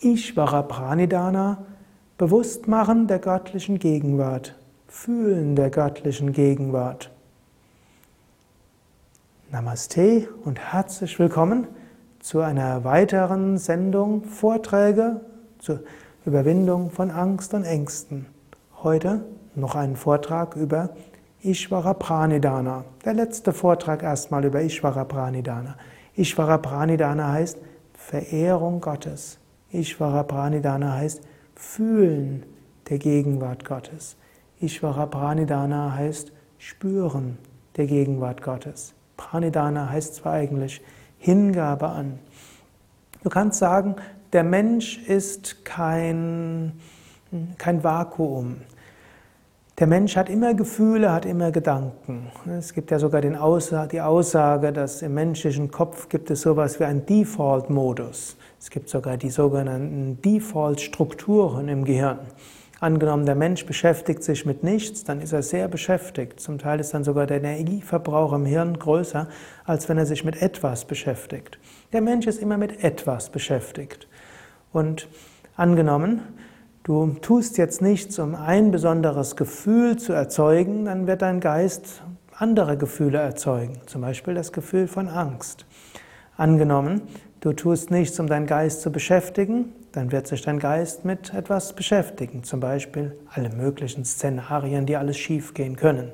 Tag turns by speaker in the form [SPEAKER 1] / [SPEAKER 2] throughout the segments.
[SPEAKER 1] Ishvara Pranidhana, Bewusstmachen der göttlichen Gegenwart, Fühlen der göttlichen Gegenwart. Namaste und herzlich willkommen zu einer weiteren Sendung Vorträge zur Überwindung von Angst und Ängsten. Heute noch einen Vortrag über Ishvara Pranidhana. Der letzte Vortrag erstmal über Ishvara Pranidhana. Ishvara Pranidhana heißt Verehrung Gottes. Ishvara Pranidhana heißt Fühlen der Gegenwart Gottes. Ishvara Pranidhana heißt Spüren der Gegenwart Gottes. Pranidhana heißt zwar eigentlich Hingabe an. Du kannst sagen, der Mensch ist kein, kein Vakuum. Der Mensch hat immer Gefühle, hat immer Gedanken. Es gibt ja sogar Aussage, die Aussage, dass im menschlichen Kopf gibt es sowas wie einen Default-Modus. Es gibt sogar die sogenannten Default-Strukturen im Gehirn. Angenommen, der Mensch beschäftigt sich mit nichts, dann ist er sehr beschäftigt. Zum Teil ist dann sogar der Energieverbrauch im Hirn größer, als wenn er sich mit etwas beschäftigt. Der Mensch ist immer mit etwas beschäftigt. Und angenommen, Du tust jetzt nichts, um ein besonderes Gefühl zu erzeugen, dann wird dein Geist andere Gefühle erzeugen, zum Beispiel das Gefühl von Angst. Angenommen, du tust nichts, um deinen Geist zu beschäftigen, dann wird sich dein Geist mit etwas beschäftigen, zum Beispiel alle möglichen Szenarien, die alles schiefgehen können,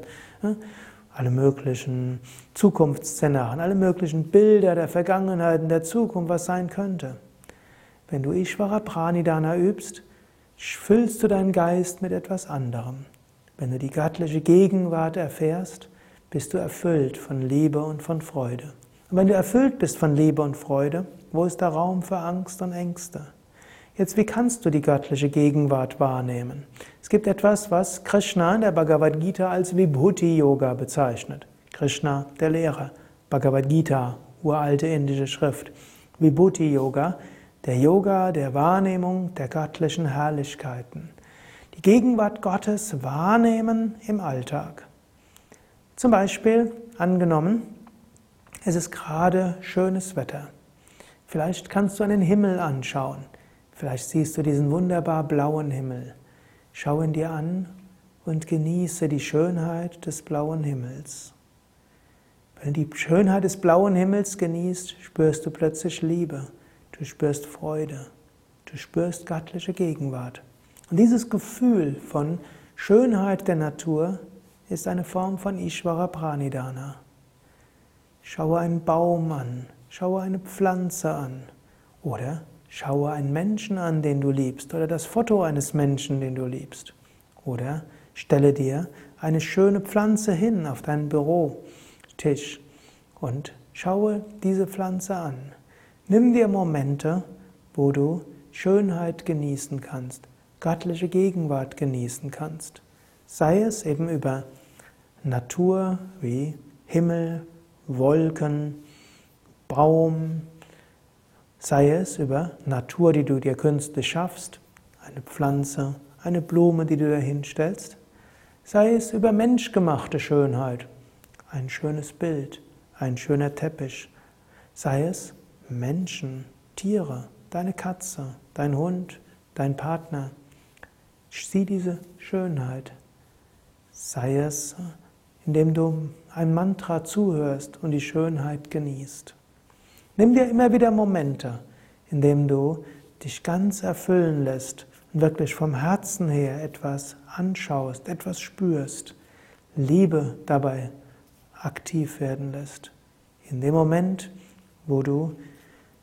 [SPEAKER 1] alle möglichen Zukunftsszenarien, alle möglichen Bilder der Vergangenheit und der Zukunft, was sein könnte. Wenn du Ishvara Pranidhana übst, füllst du deinen Geist mit etwas anderem. Wenn du die göttliche Gegenwart erfährst, bist du erfüllt von Liebe und von Freude. Und wenn du erfüllt bist von Liebe und Freude, wo ist der Raum für Angst und Ängste? Jetzt, wie kannst du die göttliche Gegenwart wahrnehmen? Es gibt etwas, was Krishna in der Bhagavad Gita als Vibhuti Yoga bezeichnet. Krishna, der Lehrer. Bhagavad Gita, uralte indische Schrift. Vibhuti Yoga der Yoga der Wahrnehmung der göttlichen Herrlichkeiten. Die Gegenwart Gottes wahrnehmen im Alltag. Zum Beispiel angenommen, es ist gerade schönes Wetter. Vielleicht kannst du einen Himmel anschauen. Vielleicht siehst du diesen wunderbar blauen Himmel. Schau ihn dir an und genieße die Schönheit des blauen Himmels. Wenn du die Schönheit des blauen Himmels genießt, spürst du plötzlich Liebe. Du spürst Freude. Du spürst göttliche Gegenwart. Und dieses Gefühl von Schönheit der Natur ist eine Form von Ishvara Pranidhana. Schaue einen Baum an, schaue eine Pflanze an oder schaue einen Menschen an, den du liebst oder das Foto eines Menschen, den du liebst. Oder stelle dir eine schöne Pflanze hin auf deinen Bürotisch und schaue diese Pflanze an. Nimm dir Momente, wo du Schönheit genießen kannst, göttliche Gegenwart genießen kannst. Sei es eben über Natur wie Himmel, Wolken, Baum, sei es über Natur, die du dir künstlich schaffst, eine Pflanze, eine Blume, die du da hinstellst, sei es über menschgemachte Schönheit, ein schönes Bild, ein schöner Teppich, sei es Menschen, Tiere, deine Katze, dein Hund, dein Partner. Sieh diese Schönheit. Sei es, indem du ein Mantra zuhörst und die Schönheit genießt. Nimm dir immer wieder Momente, in denen du dich ganz erfüllen lässt und wirklich vom Herzen her etwas anschaust, etwas spürst, Liebe dabei aktiv werden lässt. In dem Moment, wo du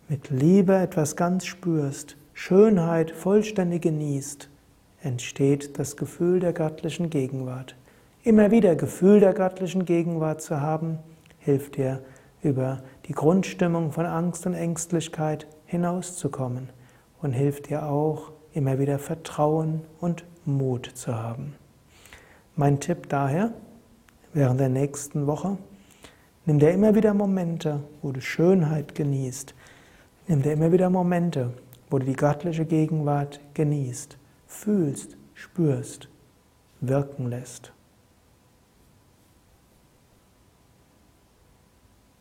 [SPEAKER 1] mit Liebe etwas ganz spürst, Schönheit vollständig genießt, entsteht das Gefühl der göttlichen Gegenwart. Immer wieder Gefühl der göttlichen Gegenwart zu haben, hilft dir, über die Grundstimmung von Angst und Ängstlichkeit hinauszukommen und hilft dir auch, immer wieder Vertrauen und Mut zu haben. Mein Tipp daher, während der nächsten Woche, nimm dir immer wieder Momente, wo du Schönheit genießt, Nimm dir immer wieder Momente, wo du die göttliche Gegenwart genießt, fühlst, spürst, wirken lässt.